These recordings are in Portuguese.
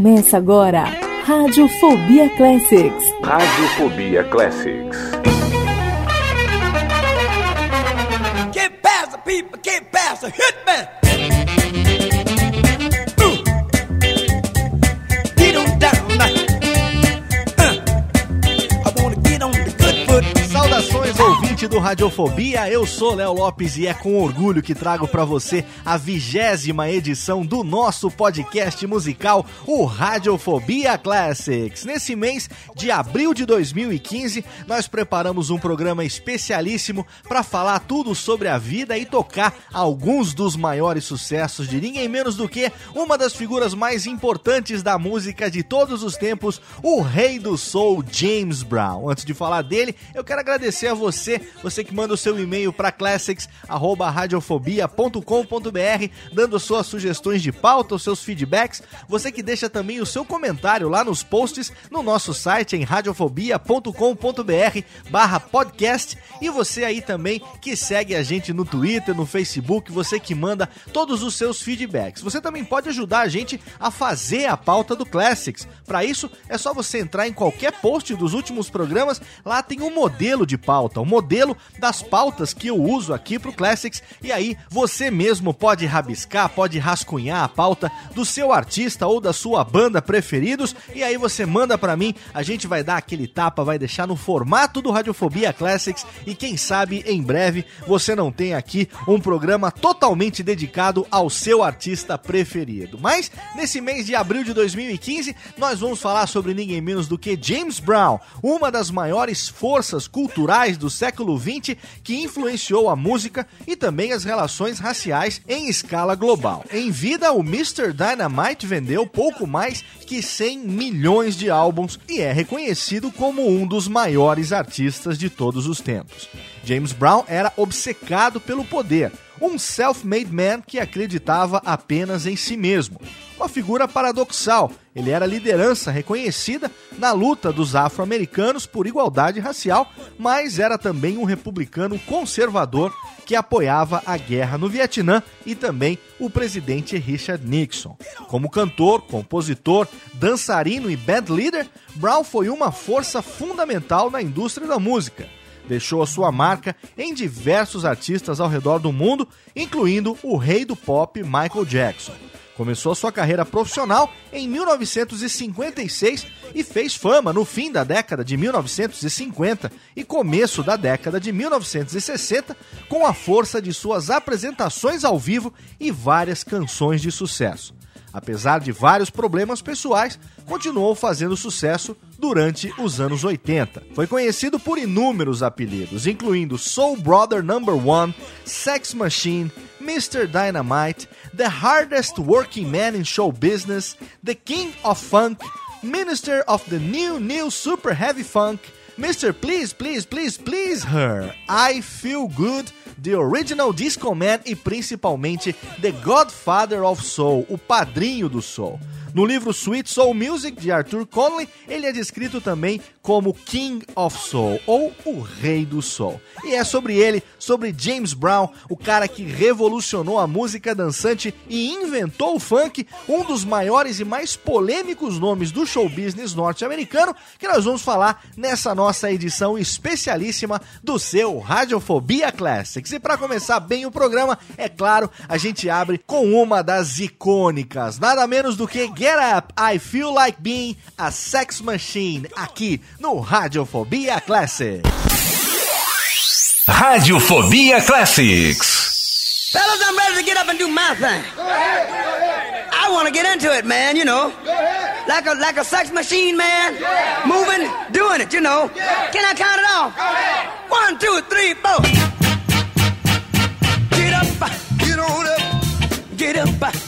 Começa agora, Radiofobia Classics. Radiofobia Classics. Get past the people, get past the hitman. Ouvinte do Radiofobia, eu sou Léo Lopes e é com orgulho que trago para você a vigésima edição do nosso podcast musical, o Radiofobia Classics. Nesse mês de abril de 2015, nós preparamos um programa especialíssimo para falar tudo sobre a vida e tocar alguns dos maiores sucessos de ninguém menos do que uma das figuras mais importantes da música de todos os tempos, o rei do soul, James Brown. Antes de falar dele, eu quero agradecer a você, você que manda o seu e-mail para classics@radiofobia.com.br, dando suas sugestões de pauta, os seus feedbacks, você que deixa também o seu comentário lá nos posts no nosso site em radiofobia.com.br/podcast e você aí também que segue a gente no Twitter, no Facebook, você que manda todos os seus feedbacks. Você também pode ajudar a gente a fazer a pauta do Classics. Para isso, é só você entrar em qualquer post dos últimos programas, lá tem um modelo de pauta, um modelo das pautas que eu uso aqui pro Classics, e aí você mesmo pode rabiscar, pode rascunhar a pauta do seu artista ou da sua banda preferidos, e aí você manda para mim, a gente vai dar aquele tapa, vai deixar no formato do Radiofobia Classics, e quem sabe em breve você não tem aqui um programa totalmente dedicado ao seu artista preferido. Mas nesse mês de abril de 2015, nós vamos falar sobre ninguém menos do que James Brown, uma das maiores forças culturais do século XX que influenciou a música e também as relações raciais em escala global. Em vida, o Mr. Dynamite vendeu pouco mais que 100 milhões de álbuns e é reconhecido como um dos maiores artistas de todos os tempos. James Brown era obcecado pelo poder, um self-made man que acreditava apenas em si mesmo. Uma figura paradoxal, ele era liderança reconhecida na luta dos afro-americanos por igualdade racial, mas era também um republicano conservador que apoiava a guerra no Vietnã e também o presidente Richard Nixon. Como cantor, compositor, dançarino e band leader, Brown foi uma força fundamental na indústria da música deixou a sua marca em diversos artistas ao redor do mundo, incluindo o rei do pop Michael Jackson. Começou sua carreira profissional em 1956 e fez fama no fim da década de 1950 e começo da década de 1960 com a força de suas apresentações ao vivo e várias canções de sucesso. Apesar de vários problemas pessoais, continuou fazendo sucesso durante os anos 80. Foi conhecido por inúmeros apelidos, incluindo Soul Brother Number One, Sex Machine, Mr. Dynamite, The Hardest Working Man in Show Business, The King of Funk, Minister of the New New Super Heavy Funk, Mr. Please, Please, Please, Please Her, I Feel Good, The Original Disco Man e principalmente The Godfather of Soul, o padrinho do soul. No livro Sweet Soul Music de Arthur Conley, ele é descrito também como King of Soul ou o Rei do Soul. E é sobre ele, sobre James Brown, o cara que revolucionou a música dançante e inventou o funk, um dos maiores e mais polêmicos nomes do show business norte-americano, que nós vamos falar nessa nossa edição especialíssima do seu Radiofobia Classics. E para começar bem o programa, é claro, a gente abre com uma das icônicas, nada menos do que Get Up, I Feel Like Being a Sex Machine, aqui no Radiofobia Classics. Radiofobia Classics. Fellas, I'm ready to get up and do my thing. I want to get into it, man, you know. Like a, like a sex machine, man. Moving, doing it, you know. Can I count it off? One, two, three, four. Get up, get on up, get up.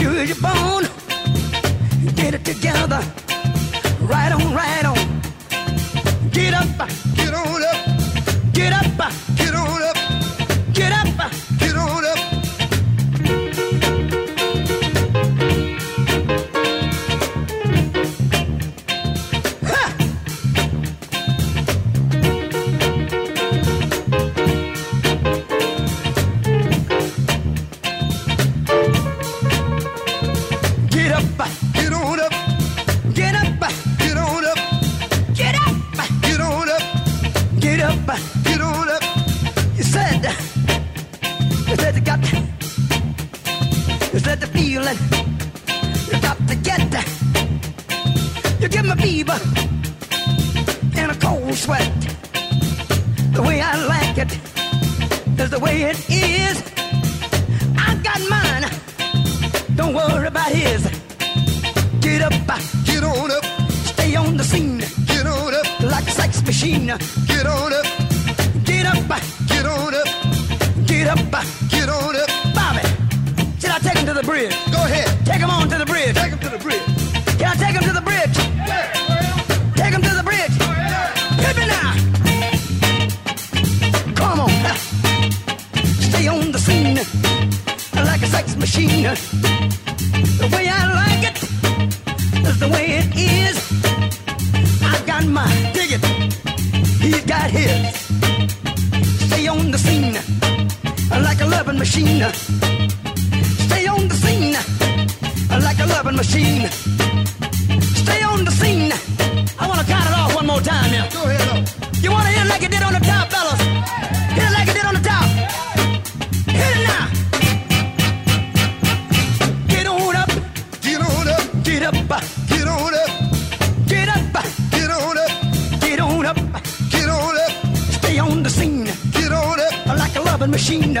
sure you're born. Get it together. Right on, right on. Get up, get on up, get up. more time now. Go ahead. You wanna hit it like you did on the top, fellas? Hit it like you did on the top. Hit it now. Get on up. Get on up. Get up. Get on up. Get up. Get on up. Get on up. Get on up. Stay on the scene. Get on up. Like a loving machine.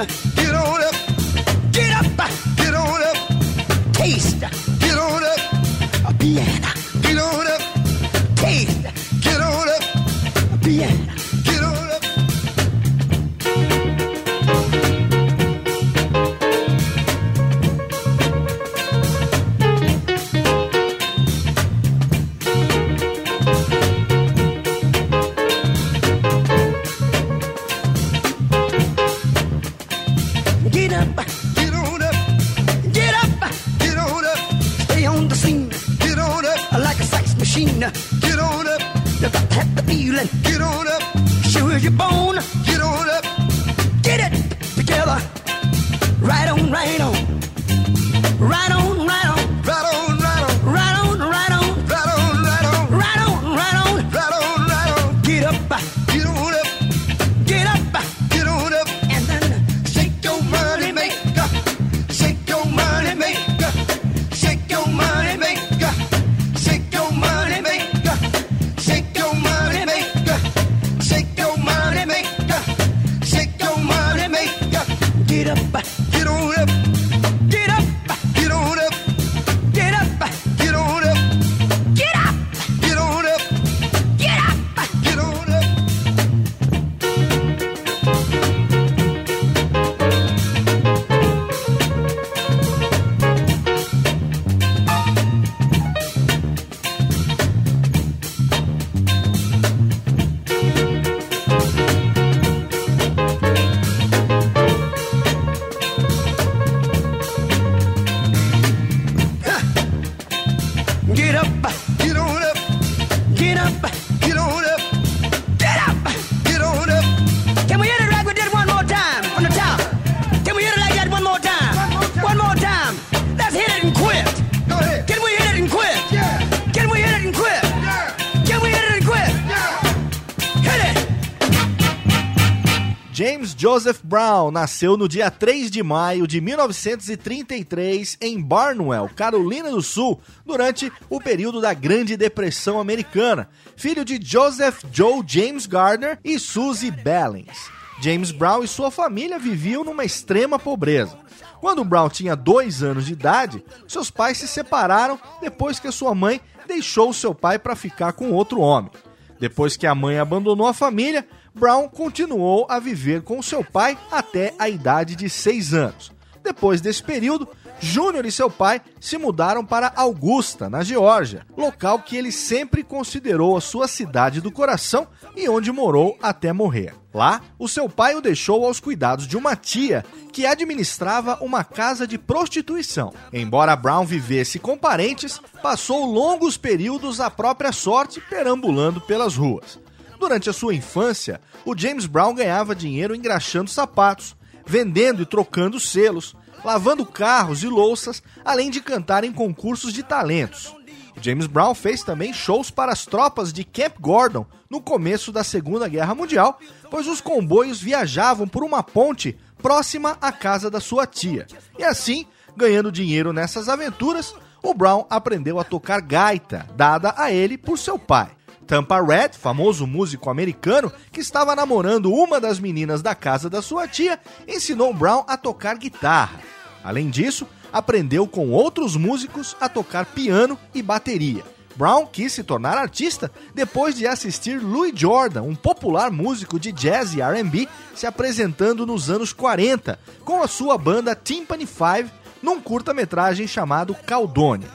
Joseph Brown nasceu no dia 3 de maio de 1933 em Barnwell, Carolina do Sul, durante o período da Grande Depressão Americana, filho de Joseph Joe James Gardner e Susie Bellings. James Brown e sua família viviam numa extrema pobreza. Quando Brown tinha dois anos de idade, seus pais se separaram depois que sua mãe deixou seu pai para ficar com outro homem. Depois que a mãe abandonou a família, Brown continuou a viver com seu pai até a idade de seis anos. Depois desse período, Júnior e seu pai se mudaram para Augusta, na Geórgia, local que ele sempre considerou a sua cidade do coração e onde morou até morrer. Lá, o seu pai o deixou aos cuidados de uma tia que administrava uma casa de prostituição. Embora Brown vivesse com parentes, passou longos períodos à própria sorte perambulando pelas ruas. Durante a sua infância, o James Brown ganhava dinheiro engraxando sapatos, vendendo e trocando selos, lavando carros e louças, além de cantar em concursos de talentos. James Brown fez também shows para as tropas de Camp Gordon no começo da Segunda Guerra Mundial, pois os comboios viajavam por uma ponte próxima à casa da sua tia. E assim, ganhando dinheiro nessas aventuras, o Brown aprendeu a tocar gaita, dada a ele por seu pai. Tampa Red, famoso músico americano que estava namorando uma das meninas da casa da sua tia, ensinou Brown a tocar guitarra. Além disso, aprendeu com outros músicos a tocar piano e bateria. Brown quis se tornar artista depois de assistir Louis Jordan, um popular músico de jazz e R&B, se apresentando nos anos 40 com a sua banda Timpani 5 num curta-metragem chamado Caldone.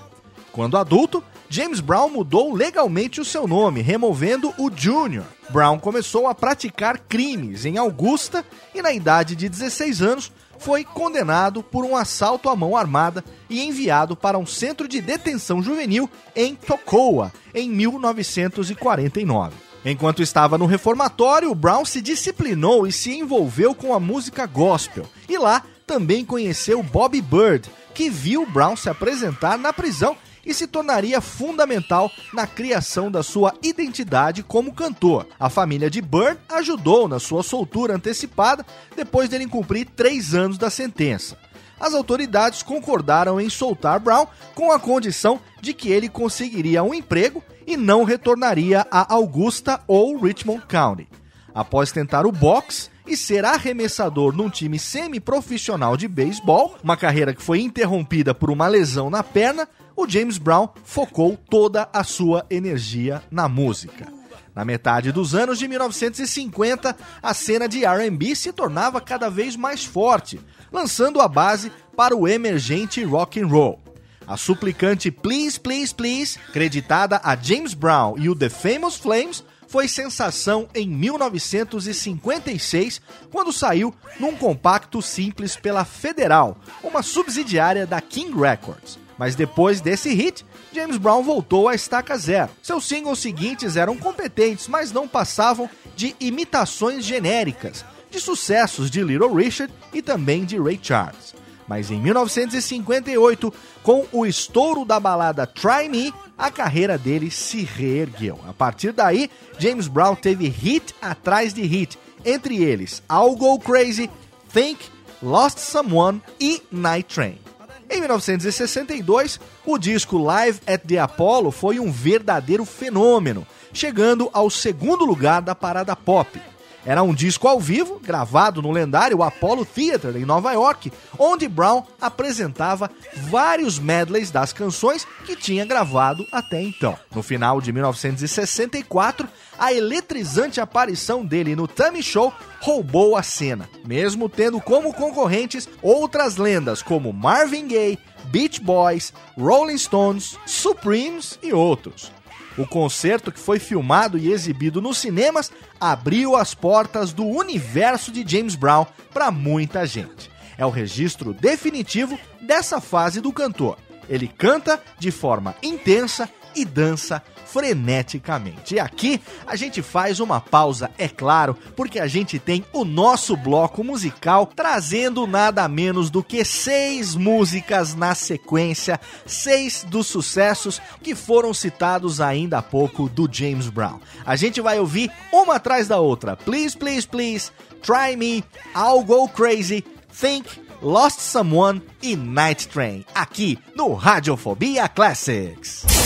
Quando adulto, James Brown mudou legalmente o seu nome, removendo o Junior. Brown começou a praticar crimes em Augusta e, na idade de 16 anos, foi condenado por um assalto à mão armada e enviado para um centro de detenção juvenil em Tocoa, em 1949. Enquanto estava no reformatório, Brown se disciplinou e se envolveu com a música gospel. E lá também conheceu Bobby Bird, que viu Brown se apresentar na prisão e se tornaria fundamental na criação da sua identidade como cantor. A família de Bird ajudou na sua soltura antecipada depois dele cumprir três anos da sentença. As autoridades concordaram em soltar Brown com a condição de que ele conseguiria um emprego e não retornaria a Augusta ou Richmond County. Após tentar o boxe, e ser arremessador num time semi-profissional de beisebol, uma carreira que foi interrompida por uma lesão na perna, o James Brown focou toda a sua energia na música. Na metade dos anos de 1950, a cena de R&B se tornava cada vez mais forte, lançando a base para o emergente rock and roll. A suplicante Please Please Please, creditada a James Brown e o The Famous Flames, foi sensação em 1956, quando saiu num compacto simples pela Federal, uma subsidiária da King Records. Mas depois desse hit, James Brown voltou à estaca zero. Seus singles seguintes eram competentes, mas não passavam de imitações genéricas de sucessos de Little Richard e também de Ray Charles. Mas em 1958, com o estouro da balada Try Me, a carreira dele se reergueu. A partir daí, James Brown teve hit atrás de hit, entre eles I'll Go Crazy, Think, Lost Someone e Night Train. Em 1962, o disco Live at the Apollo foi um verdadeiro fenômeno, chegando ao segundo lugar da parada pop. Era um disco ao vivo, gravado no lendário Apollo Theater, em Nova York, onde Brown apresentava vários medleys das canções que tinha gravado até então. No final de 1964, a eletrizante aparição dele no Tammy Show roubou a cena, mesmo tendo como concorrentes outras lendas como Marvin Gaye, Beach Boys, Rolling Stones, Supremes e outros. O concerto, que foi filmado e exibido nos cinemas, abriu as portas do universo de James Brown para muita gente. É o registro definitivo dessa fase do cantor. Ele canta de forma intensa, e dança freneticamente. E aqui a gente faz uma pausa, é claro, porque a gente tem o nosso bloco musical trazendo nada menos do que seis músicas na sequência, seis dos sucessos que foram citados ainda há pouco do James Brown. A gente vai ouvir uma atrás da outra. Please, please, please, Try Me, I'll Go Crazy, Think, Lost Someone e Night Train, aqui no Radiofobia Classics.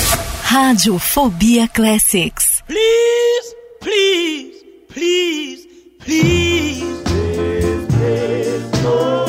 Radiofobia Classics. Please, please, please, please. Please, please,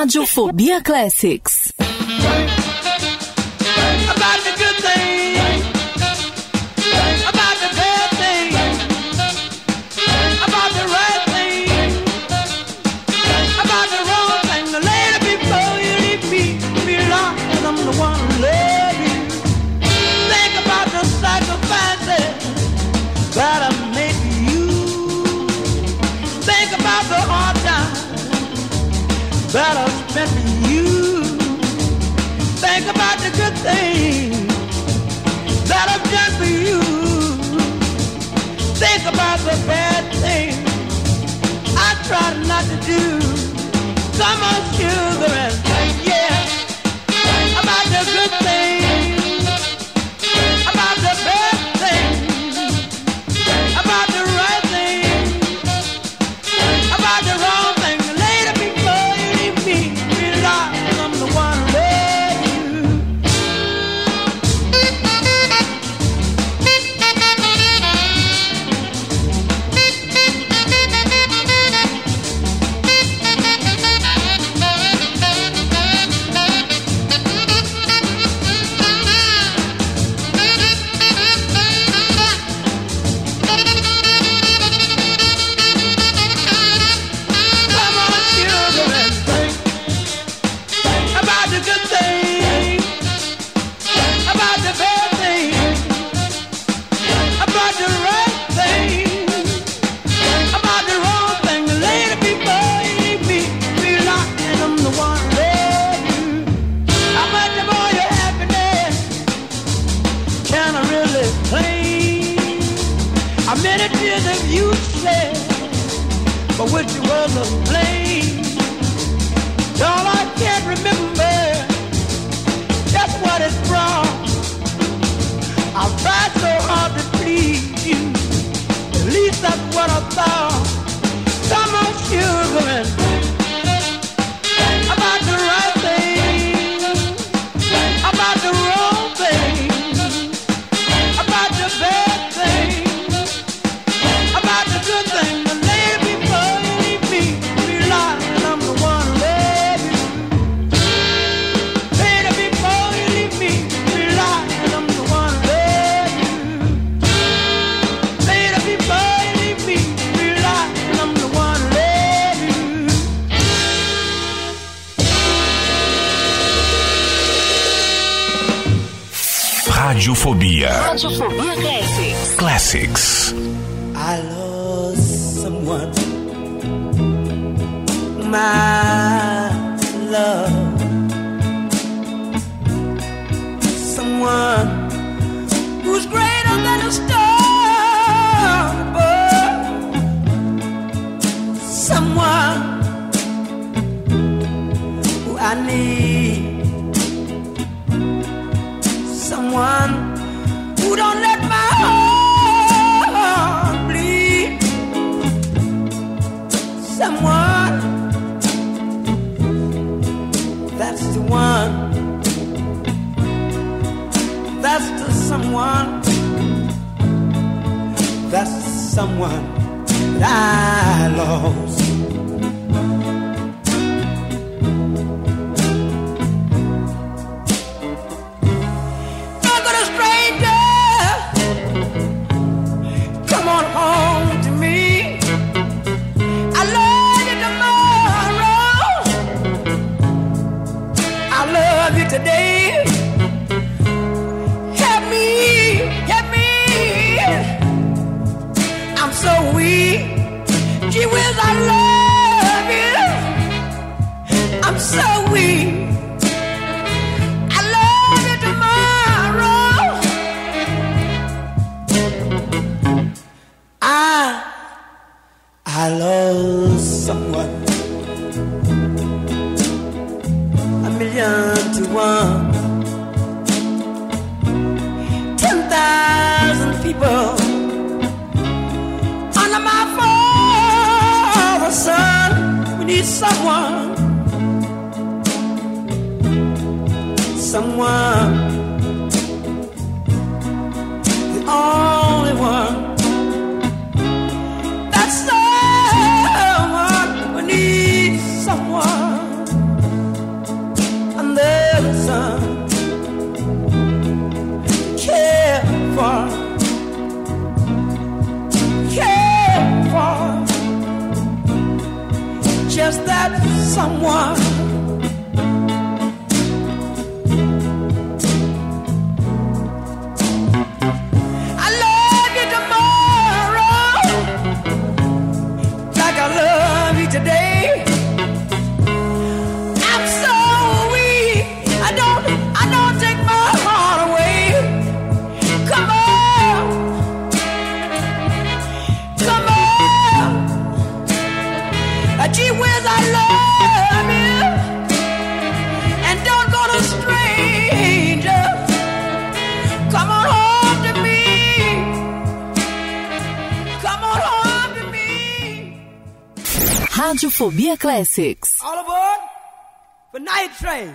Radiofobia Classics. that's a bad thing I try not to do. Come on, children. but which was to blame? All I can't remember That's what it brought. I tried so hard to please you. At least that's what I thought. Some sure woman. Radiofobia Classics. Classics. I lost someone. My love. Someone who's greater than a star. Someone who I need. someone. That's someone that I love. Fobia Classics. All aboard for Night Train.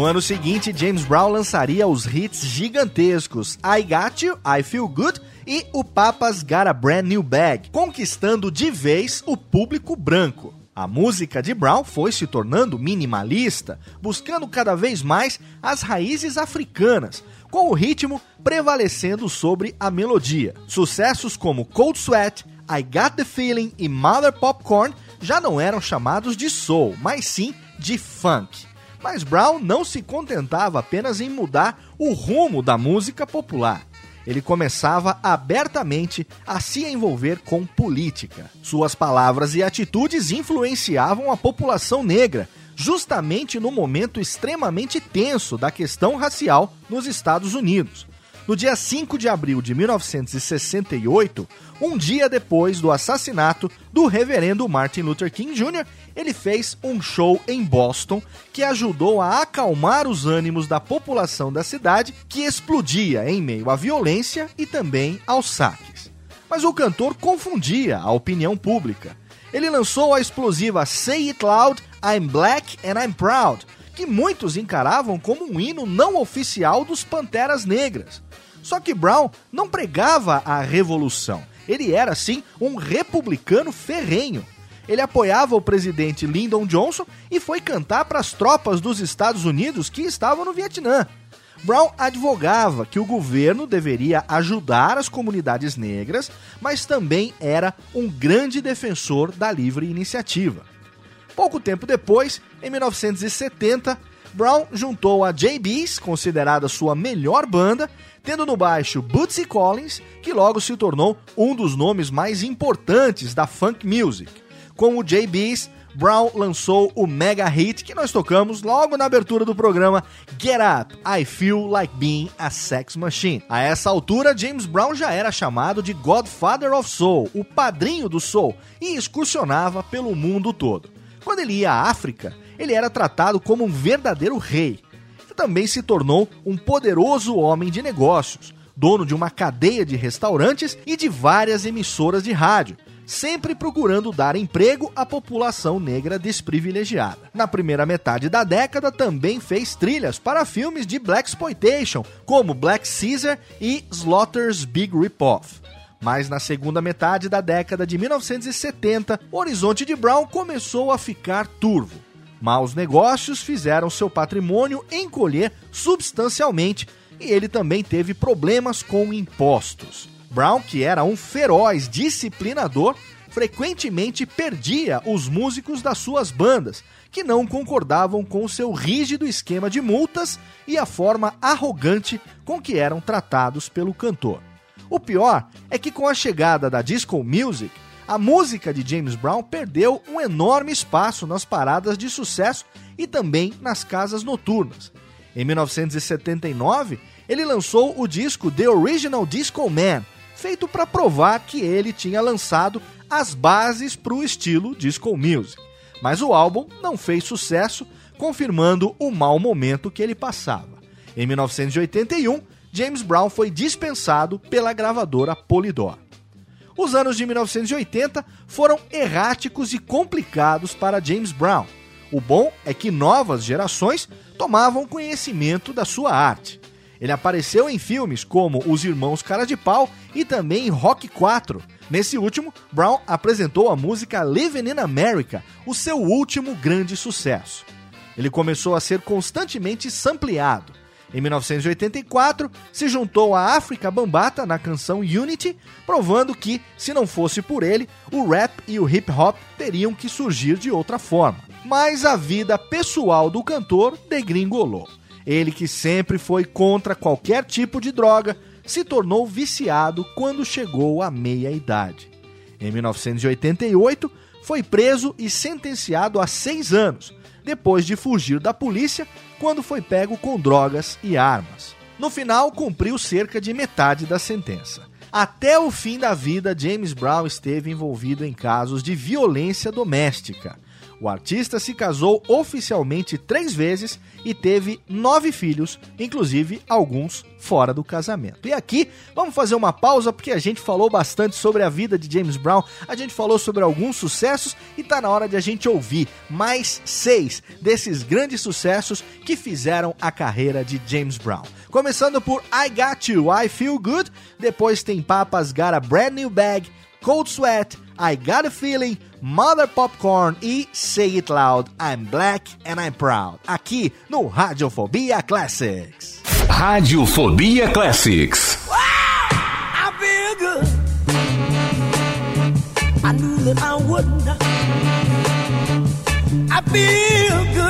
No ano seguinte, James Brown lançaria os hits gigantescos I Got You, I Feel Good e o Papa's Got a Brand New Bag, conquistando de vez o público branco. A música de Brown foi se tornando minimalista, buscando cada vez mais as raízes africanas, com o ritmo prevalecendo sobre a melodia. Sucessos como Cold Sweat, I Got the Feeling e Mother Popcorn já não eram chamados de soul, mas sim de funk. Mas Brown não se contentava apenas em mudar o rumo da música popular. Ele começava abertamente a se envolver com política. Suas palavras e atitudes influenciavam a população negra, justamente no momento extremamente tenso da questão racial nos Estados Unidos. No dia 5 de abril de 1968, um dia depois do assassinato do reverendo Martin Luther King Jr., ele fez um show em Boston que ajudou a acalmar os ânimos da população da cidade, que explodia em meio à violência e também aos saques. Mas o cantor confundia a opinião pública. Ele lançou a explosiva Say It Loud, I'm Black and I'm Proud, que muitos encaravam como um hino não oficial dos Panteras Negras. Só que Brown não pregava a revolução. Ele era, sim, um republicano ferrenho. Ele apoiava o presidente Lyndon Johnson e foi cantar para as tropas dos Estados Unidos que estavam no Vietnã. Brown advogava que o governo deveria ajudar as comunidades negras, mas também era um grande defensor da livre iniciativa. Pouco tempo depois, em 1970, Brown juntou a JB's, considerada sua melhor banda, tendo no baixo Bootsy Collins, que logo se tornou um dos nomes mais importantes da funk music. Com o JB's, Brown lançou o mega hit que nós tocamos logo na abertura do programa Get Up, I Feel Like Being a Sex Machine. A essa altura, James Brown já era chamado de Godfather of Soul, o padrinho do soul, e excursionava pelo mundo todo. Quando ele ia à África, ele era tratado como um verdadeiro rei. E também se tornou um poderoso homem de negócios, dono de uma cadeia de restaurantes e de várias emissoras de rádio, sempre procurando dar emprego à população negra desprivilegiada. Na primeira metade da década, também fez trilhas para filmes de Black Exploitation, como Black Caesar e Slaughter's Big Ripoff. Mas na segunda metade da década de 1970, o horizonte de Brown começou a ficar turvo. Maus negócios fizeram seu patrimônio encolher substancialmente e ele também teve problemas com impostos. Brown, que era um feroz disciplinador, frequentemente perdia os músicos das suas bandas, que não concordavam com seu rígido esquema de multas e a forma arrogante com que eram tratados pelo cantor. O pior é que com a chegada da disco music, a música de James Brown perdeu um enorme espaço nas paradas de sucesso e também nas casas noturnas. Em 1979, ele lançou o disco The Original Disco Man, feito para provar que ele tinha lançado as bases para o estilo disco music. Mas o álbum não fez sucesso, confirmando o mau momento que ele passava. Em 1981, James Brown foi dispensado pela gravadora Polydor. Os anos de 1980 foram erráticos e complicados para James Brown. O bom é que novas gerações tomavam conhecimento da sua arte. Ele apareceu em filmes como Os Irmãos Cara de Pau e também em Rock 4. Nesse último, Brown apresentou a música Living in America, o seu último grande sucesso. Ele começou a ser constantemente sampleado. Em 1984, se juntou a África Bambata na canção Unity, provando que, se não fosse por ele, o rap e o hip hop teriam que surgir de outra forma. Mas a vida pessoal do cantor degringolou. Ele, que sempre foi contra qualquer tipo de droga, se tornou viciado quando chegou à meia-idade. Em 1988, foi preso e sentenciado a seis anos, depois de fugir da polícia quando foi pego com drogas e armas. No final, cumpriu cerca de metade da sentença. Até o fim da vida, James Brown esteve envolvido em casos de violência doméstica. O artista se casou oficialmente três vezes e teve nove filhos, inclusive alguns fora do casamento. E aqui vamos fazer uma pausa porque a gente falou bastante sobre a vida de James Brown, a gente falou sobre alguns sucessos e tá na hora de a gente ouvir mais seis desses grandes sucessos que fizeram a carreira de James Brown. Começando por I Got You, I Feel Good, depois tem Papas Got a Brand New Bag, Cold Sweat, I Got a Feeling, Mother Popcorn e Say It Loud, I'm Black and I'm Proud, aqui no Radiofobia Classics. Radiofobia Classics. I feel good. I knew that I wouldn't. I feel good.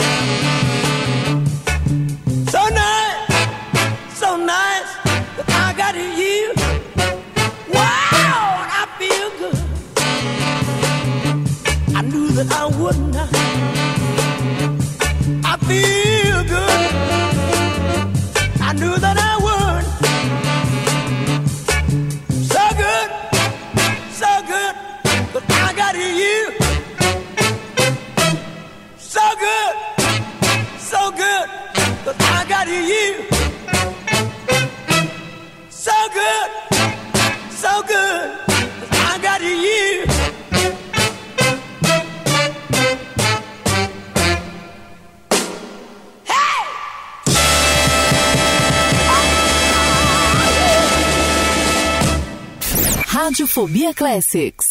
Classics.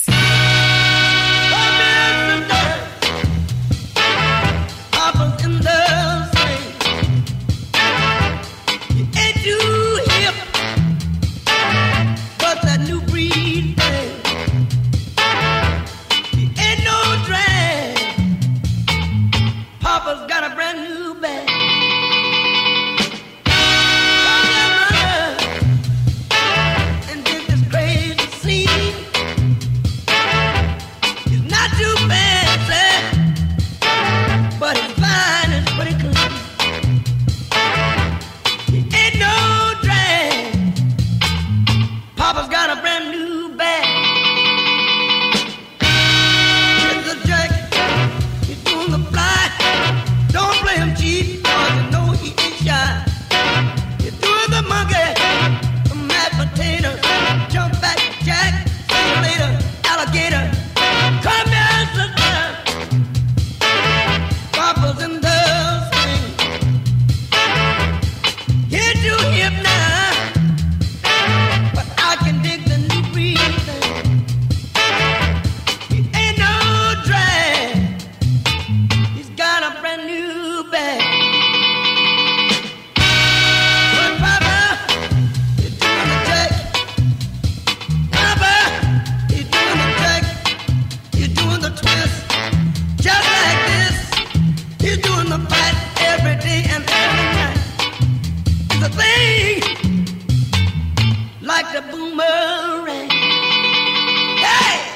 like a boomerang. Hey!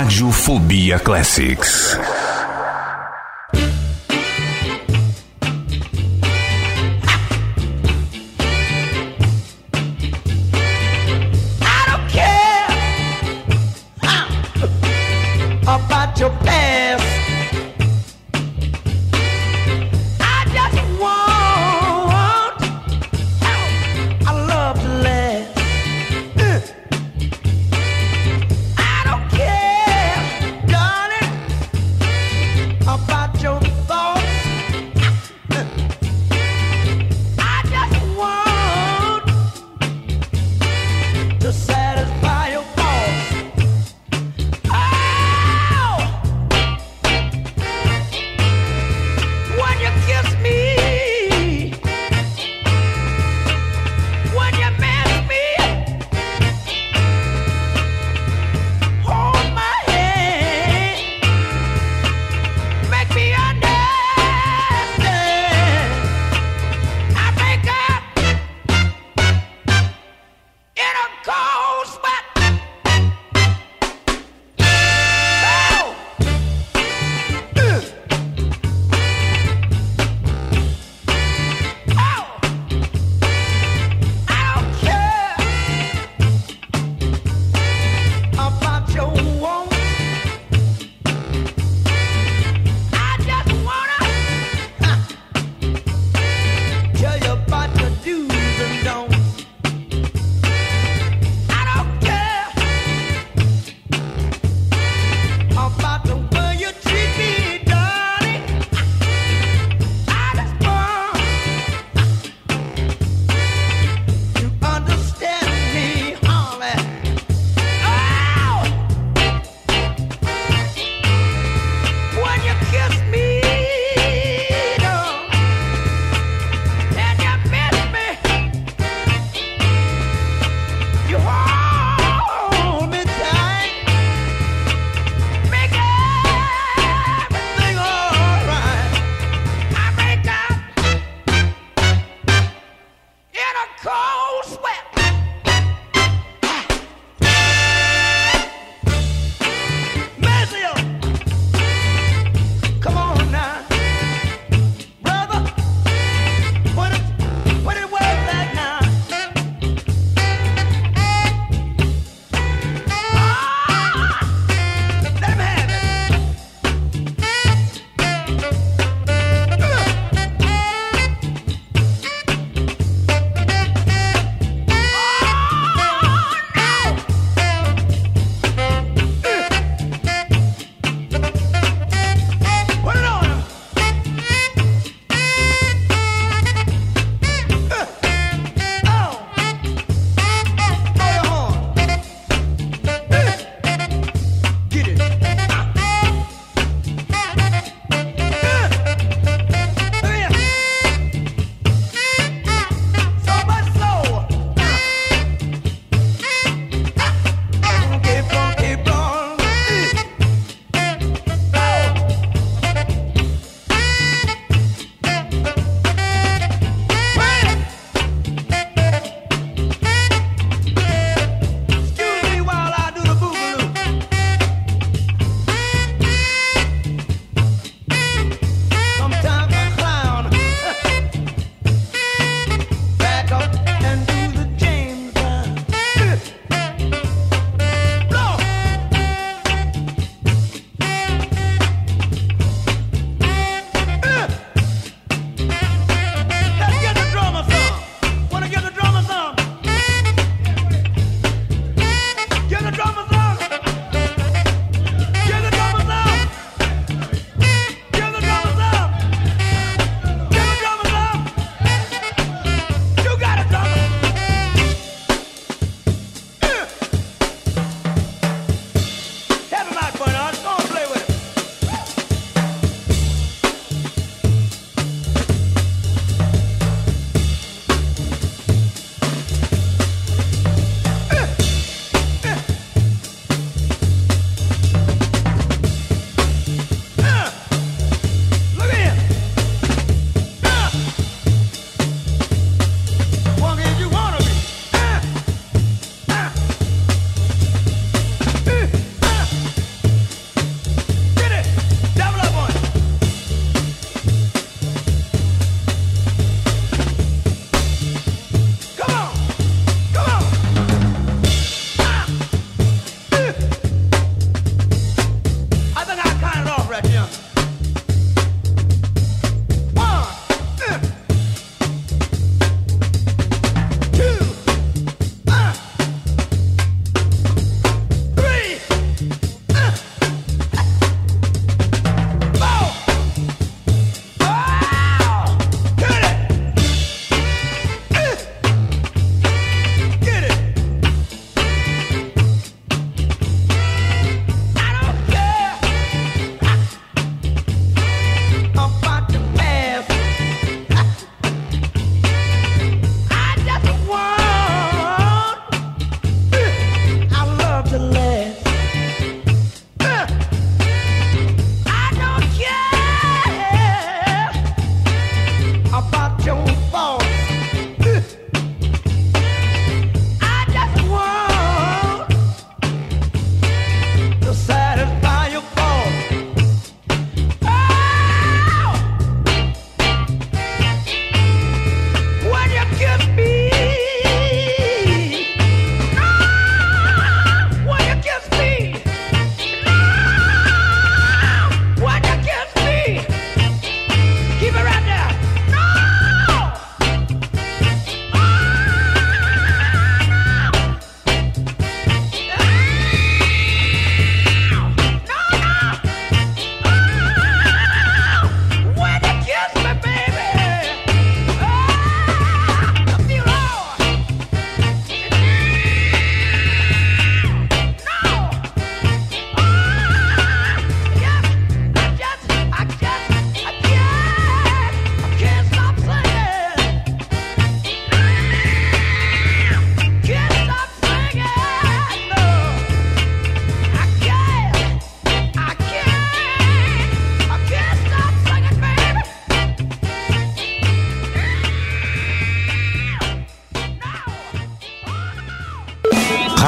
Radiofobia Classics.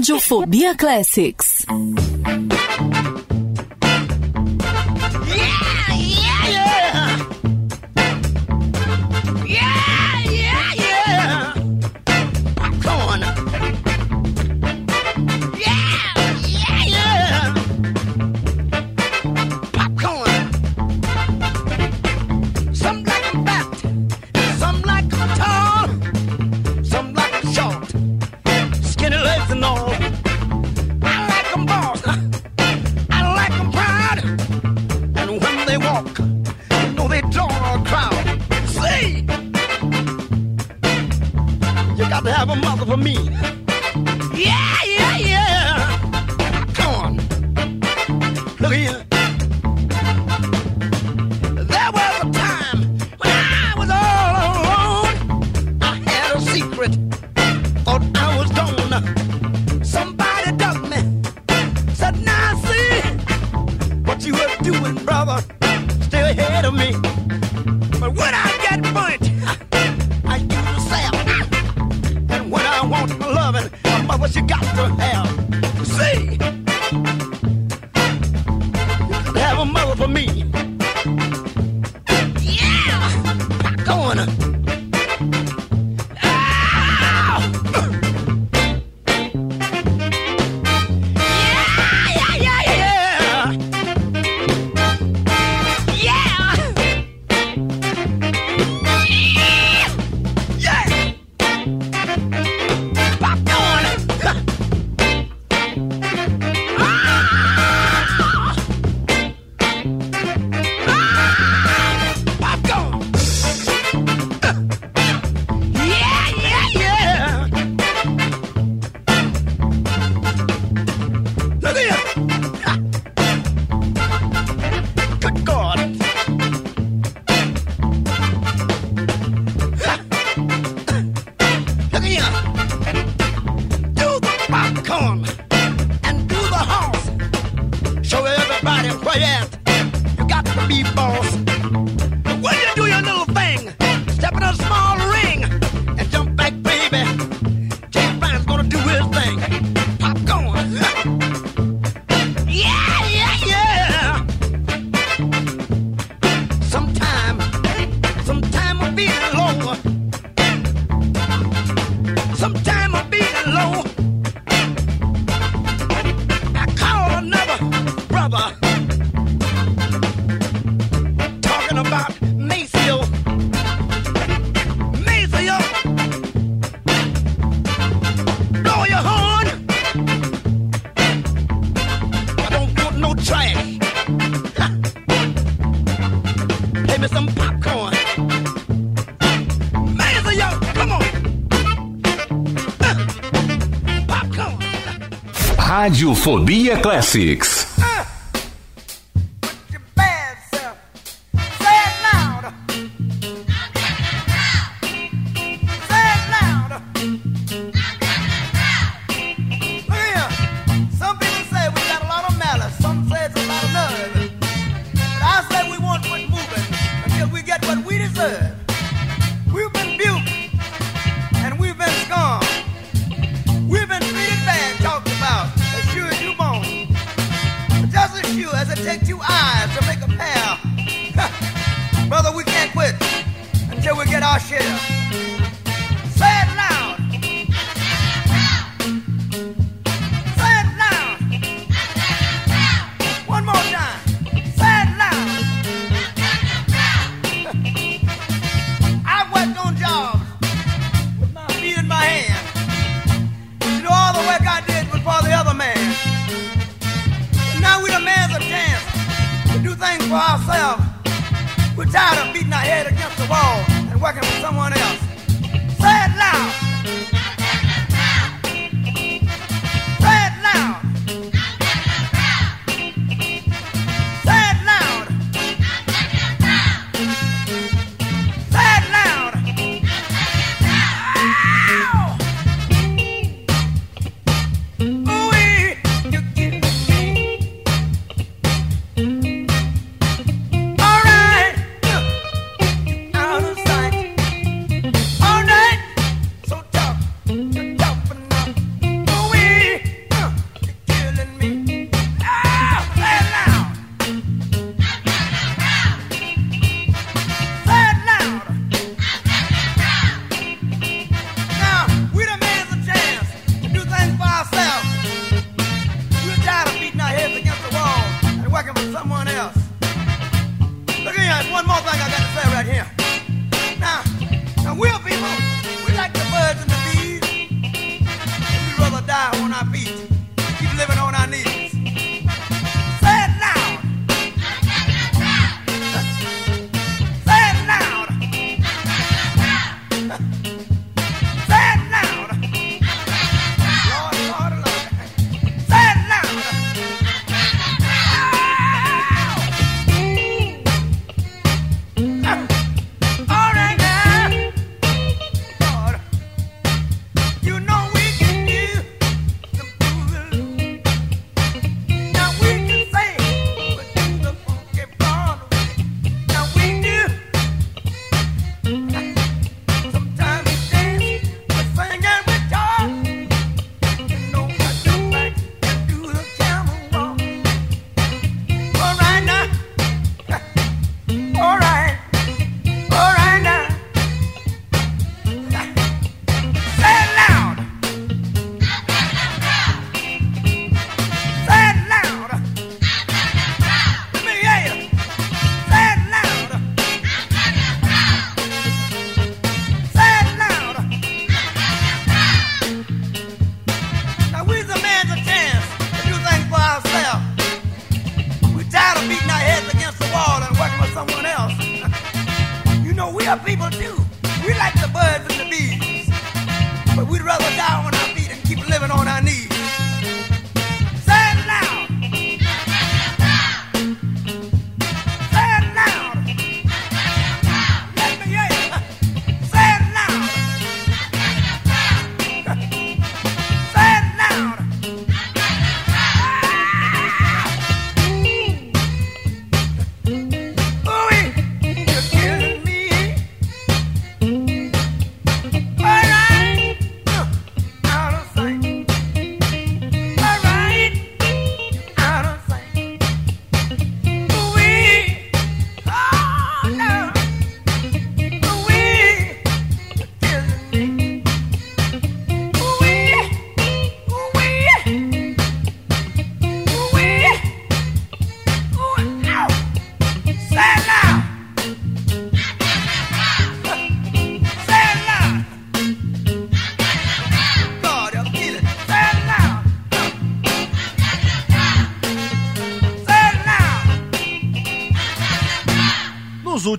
Radiofobia, Classics. Radiofobia Classics.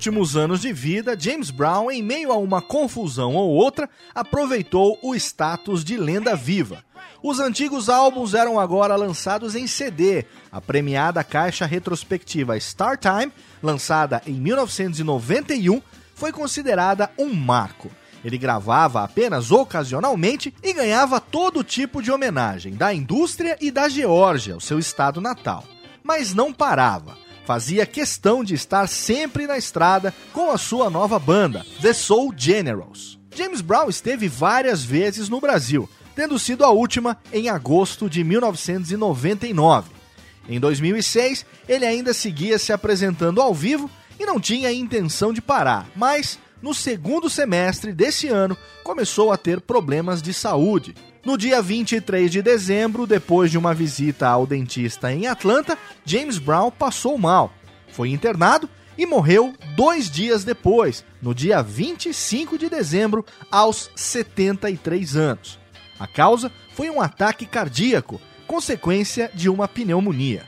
Últimos anos de vida, James Brown, em meio a uma confusão ou outra, aproveitou o status de lenda viva. Os antigos álbuns eram agora lançados em CD. A premiada caixa retrospectiva Star Time, lançada em 1991, foi considerada um marco. Ele gravava apenas ocasionalmente e ganhava todo tipo de homenagem da indústria e da Geórgia, o seu estado natal. Mas não parava. Fazia questão de estar sempre na estrada com a sua nova banda, The Soul Generals. James Brown esteve várias vezes no Brasil, tendo sido a última em agosto de 1999. Em 2006, ele ainda seguia se apresentando ao vivo e não tinha intenção de parar, mas no segundo semestre desse ano, começou a ter problemas de saúde. No dia 23 de dezembro, depois de uma visita ao dentista em Atlanta, James Brown passou mal. Foi internado e morreu dois dias depois, no dia 25 de dezembro, aos 73 anos. A causa foi um ataque cardíaco, consequência de uma pneumonia.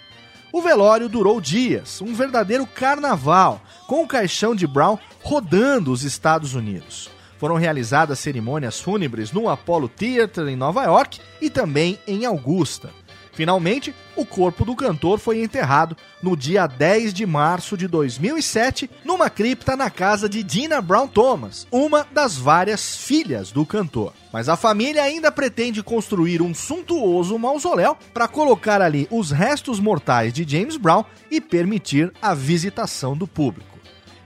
O velório durou dias, um verdadeiro carnaval, com o caixão de Brown rodando os Estados Unidos. Foram realizadas cerimônias fúnebres no Apollo Theater em Nova York e também em Augusta. Finalmente, o corpo do cantor foi enterrado no dia 10 de março de 2007, numa cripta na casa de Dina Brown Thomas, uma das várias filhas do cantor. Mas a família ainda pretende construir um suntuoso mausoléu para colocar ali os restos mortais de James Brown e permitir a visitação do público.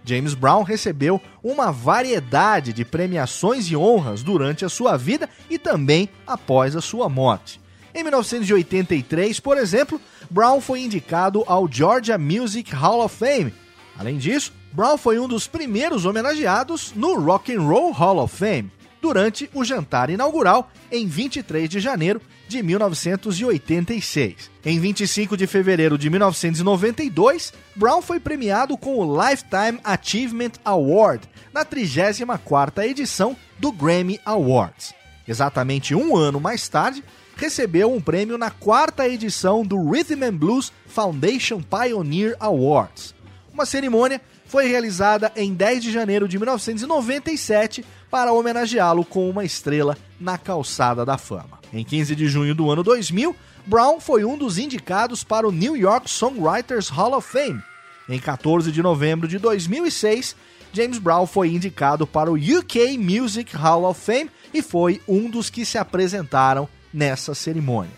James Brown recebeu uma variedade de premiações e honras durante a sua vida e também após a sua morte. Em 1983, por exemplo, Brown foi indicado ao Georgia Music Hall of Fame. Além disso, Brown foi um dos primeiros homenageados no Rock and Roll Hall of Fame durante o jantar inaugural em 23 de janeiro de 1986. Em 25 de fevereiro de 1992, Brown foi premiado com o Lifetime Achievement Award na 34ª edição do Grammy Awards. Exatamente um ano mais tarde, recebeu um prêmio na quarta edição do Rhythm and Blues Foundation Pioneer Awards. Uma cerimônia foi realizada em 10 de janeiro de 1997 para homenageá-lo com uma estrela na calçada da fama. Em 15 de junho do ano 2000, Brown foi um dos indicados para o New York Songwriters Hall of Fame. Em 14 de novembro de 2006, James Brown foi indicado para o UK Music Hall of Fame e foi um dos que se apresentaram nessa cerimônia.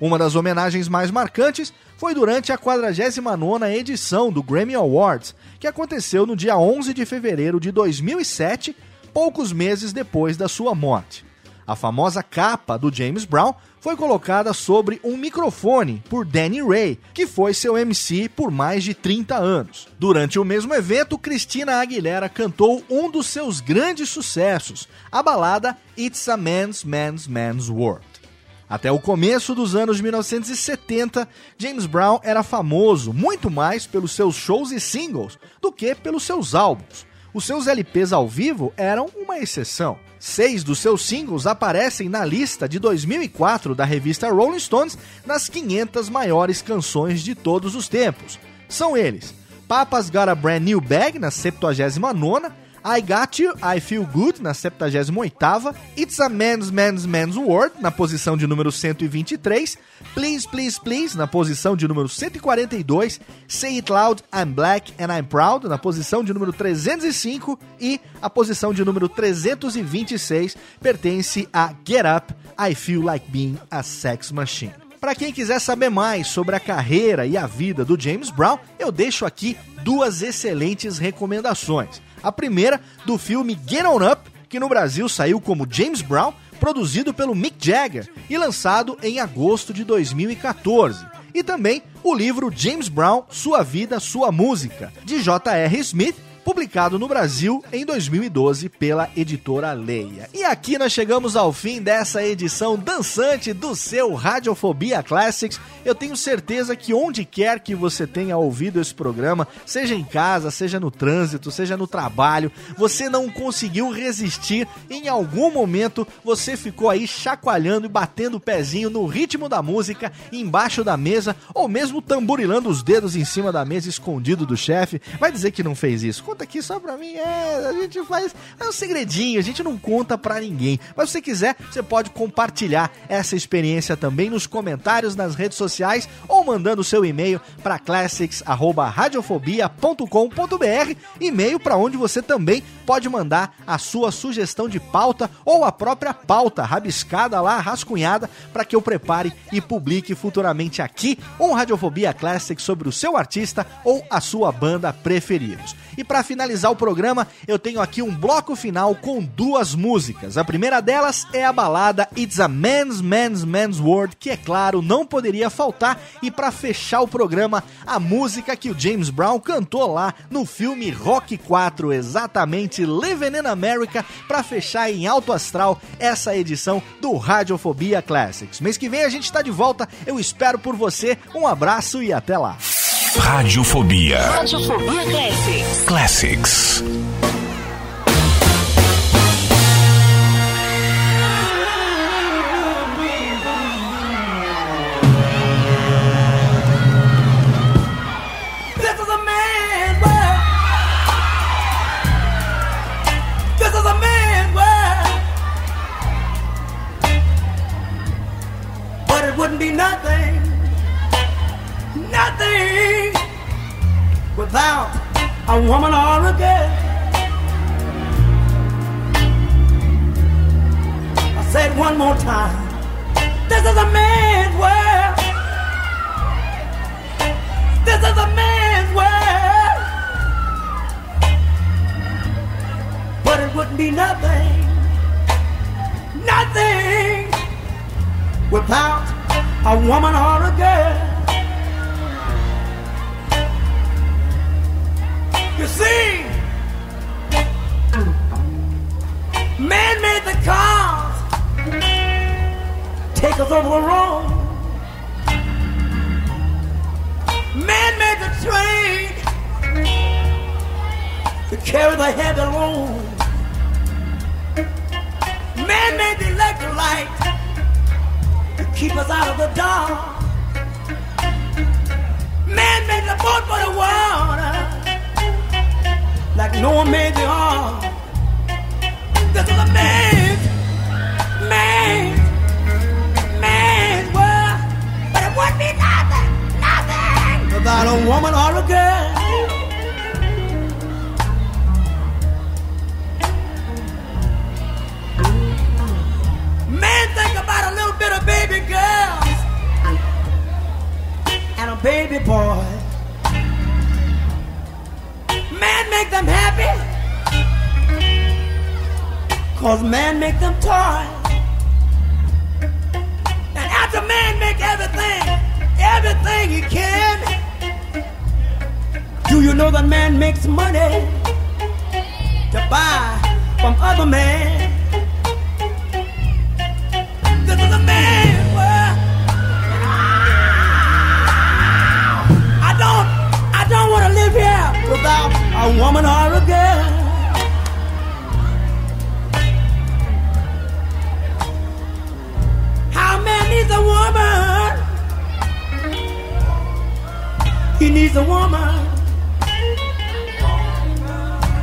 Uma das homenagens mais marcantes foi durante a 49ª edição do Grammy Awards, que aconteceu no dia 11 de fevereiro de 2007, poucos meses depois da sua morte. A famosa capa do James Brown foi colocada sobre um microfone por Danny Ray, que foi seu MC por mais de 30 anos. Durante o mesmo evento, Cristina Aguilera cantou um dos seus grandes sucessos, a balada It's a Man's Man's Man's World. Até o começo dos anos 1970, James Brown era famoso muito mais pelos seus shows e singles do que pelos seus álbuns. Os seus LPs ao vivo eram uma exceção. Seis dos seus singles aparecem na lista de 2004 da revista Rolling Stones nas 500 maiores canções de todos os tempos. São eles: Papa's Got a Brand New Bag, na 79 I Got You, I Feel Good, na 78ª, It's a Man's Man's Man's World, na posição de número 123, Please Please Please, na posição de número 142, Say It Loud, I'm Black and I'm Proud, na posição de número 305 e a posição de número 326 pertence a Get Up, I Feel Like Being a Sex Machine. Para quem quiser saber mais sobre a carreira e a vida do James Brown, eu deixo aqui duas excelentes recomendações. A primeira do filme Get On Up, que no Brasil saiu como James Brown, produzido pelo Mick Jagger e lançado em agosto de 2014. E também o livro James Brown, Sua Vida, Sua Música, de J.R. Smith publicado no Brasil em 2012 pela editora Leia. E aqui nós chegamos ao fim dessa edição dançante do seu Radiofobia Classics. Eu tenho certeza que onde quer que você tenha ouvido esse programa, seja em casa, seja no trânsito, seja no trabalho, você não conseguiu resistir. Em algum momento você ficou aí chacoalhando e batendo o pezinho no ritmo da música embaixo da mesa ou mesmo tamborilando os dedos em cima da mesa escondido do chefe. Vai dizer que não fez isso? Escuta aqui só pra mim. É, a gente faz. É um segredinho, a gente não conta pra ninguém. Mas se você quiser, você pode compartilhar essa experiência também nos comentários nas redes sociais ou mandando o seu e-mail para classics@radiofobia.com.br, e-mail para onde você também pode mandar a sua sugestão de pauta ou a própria pauta rabiscada lá, rascunhada, para que eu prepare e publique futuramente aqui um Radiofobia Classics sobre o seu artista ou a sua banda preferidos. E para finalizar o programa, eu tenho aqui um bloco final com duas músicas. A primeira delas é a balada It's a Man's Man's Man's World, que é claro, não poderia faltar. E para fechar o programa, a música que o James Brown cantou lá no filme Rock 4, exatamente Living in America, para fechar em alto astral essa edição do Radiofobia Classics. Mês que vem a gente está de volta. Eu espero por você. Um abraço e até lá. Radiofobia. Radiofobia Classics. Classics. A woman or a girl.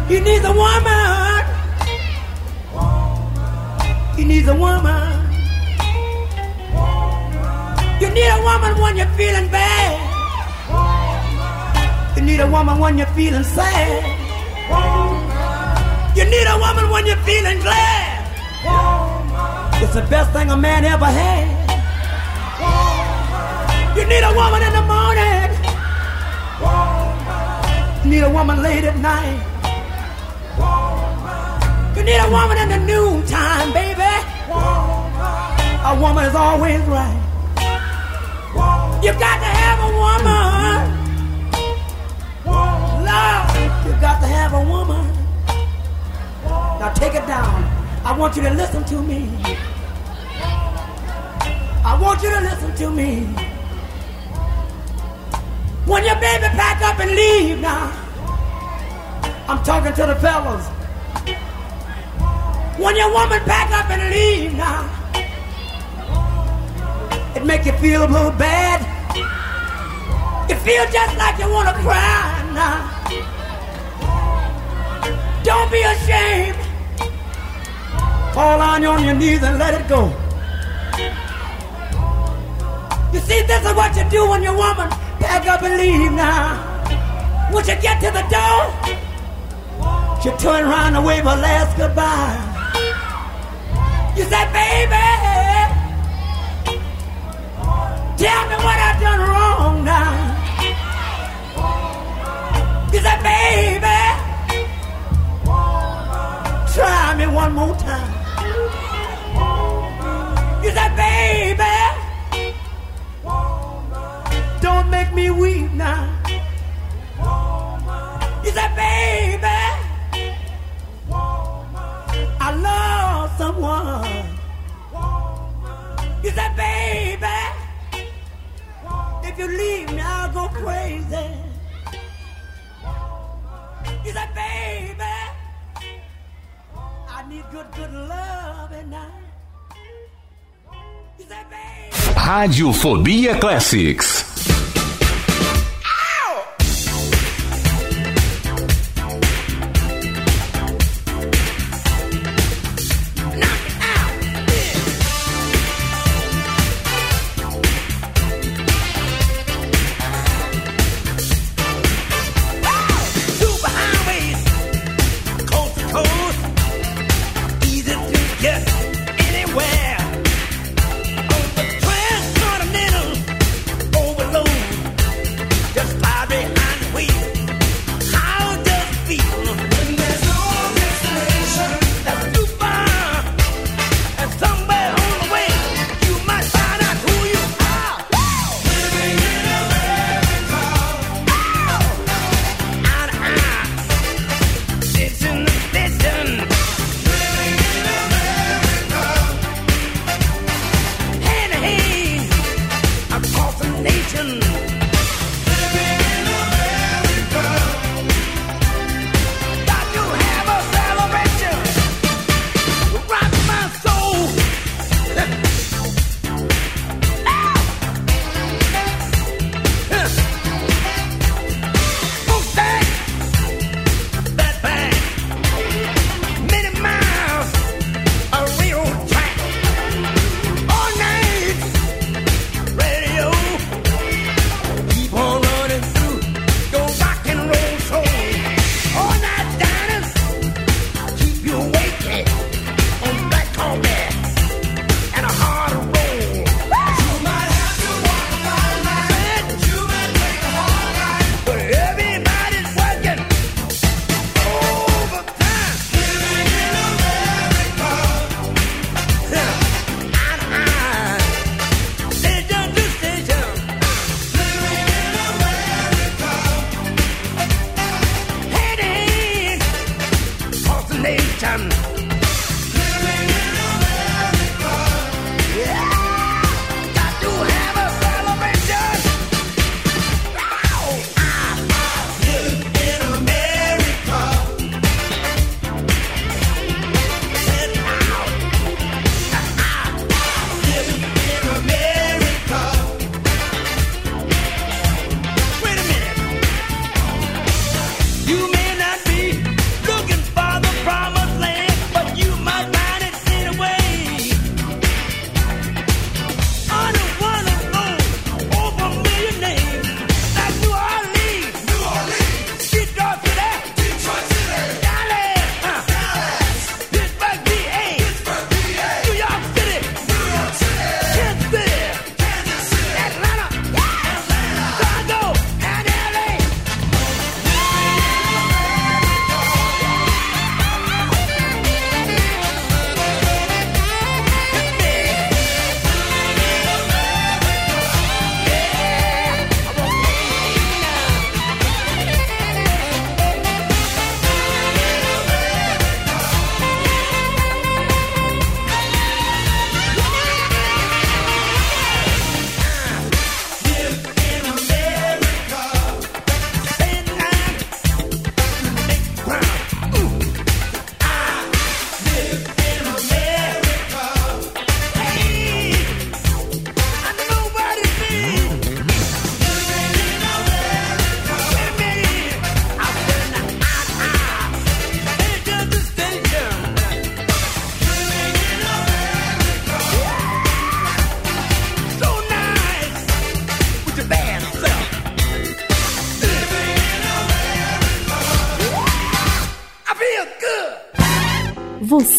He needs a woman. He needs a woman. You need a woman when you're feeling bad. You need a woman when you're feeling sad. You need a woman when you're feeling glad. It's the best thing a man ever had. You need a woman in the morning. You need a woman late at night. Need a woman in the noontime, baby. A woman is always right. You got to have a woman. Love, you got to have a woman. Now take it down. I want you to listen to me. I want you to listen to me. When your baby pack up and leave now, I'm talking to the fellas. When your woman pack up and leave now, it make you feel a little bad. You feel just like you want to cry now. Don't be ashamed. Fall on your knees and let it go. You see, this is what you do when your woman pack up and leave now. Once you get to the door, you turn around and wave her last goodbye. You say, baby, tell me what I've done wrong now. You say, baby, try me one more time. You say, baby, don't make me weep now. You say, baby, Say, baby, if you leave me, I'll go crazy. You say, baby, I need good, good love. You say, baby. Radiofobia Classics.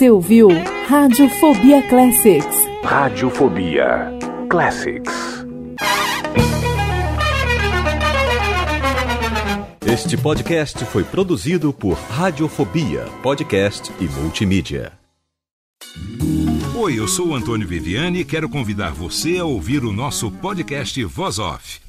Você ouviu Radiofobia Classics. Radiofobia Classics. Este podcast foi produzido por Radiofobia, podcast e multimídia. Oi, eu sou o Antônio Viviani e quero convidar você a ouvir o nosso podcast Voz Off.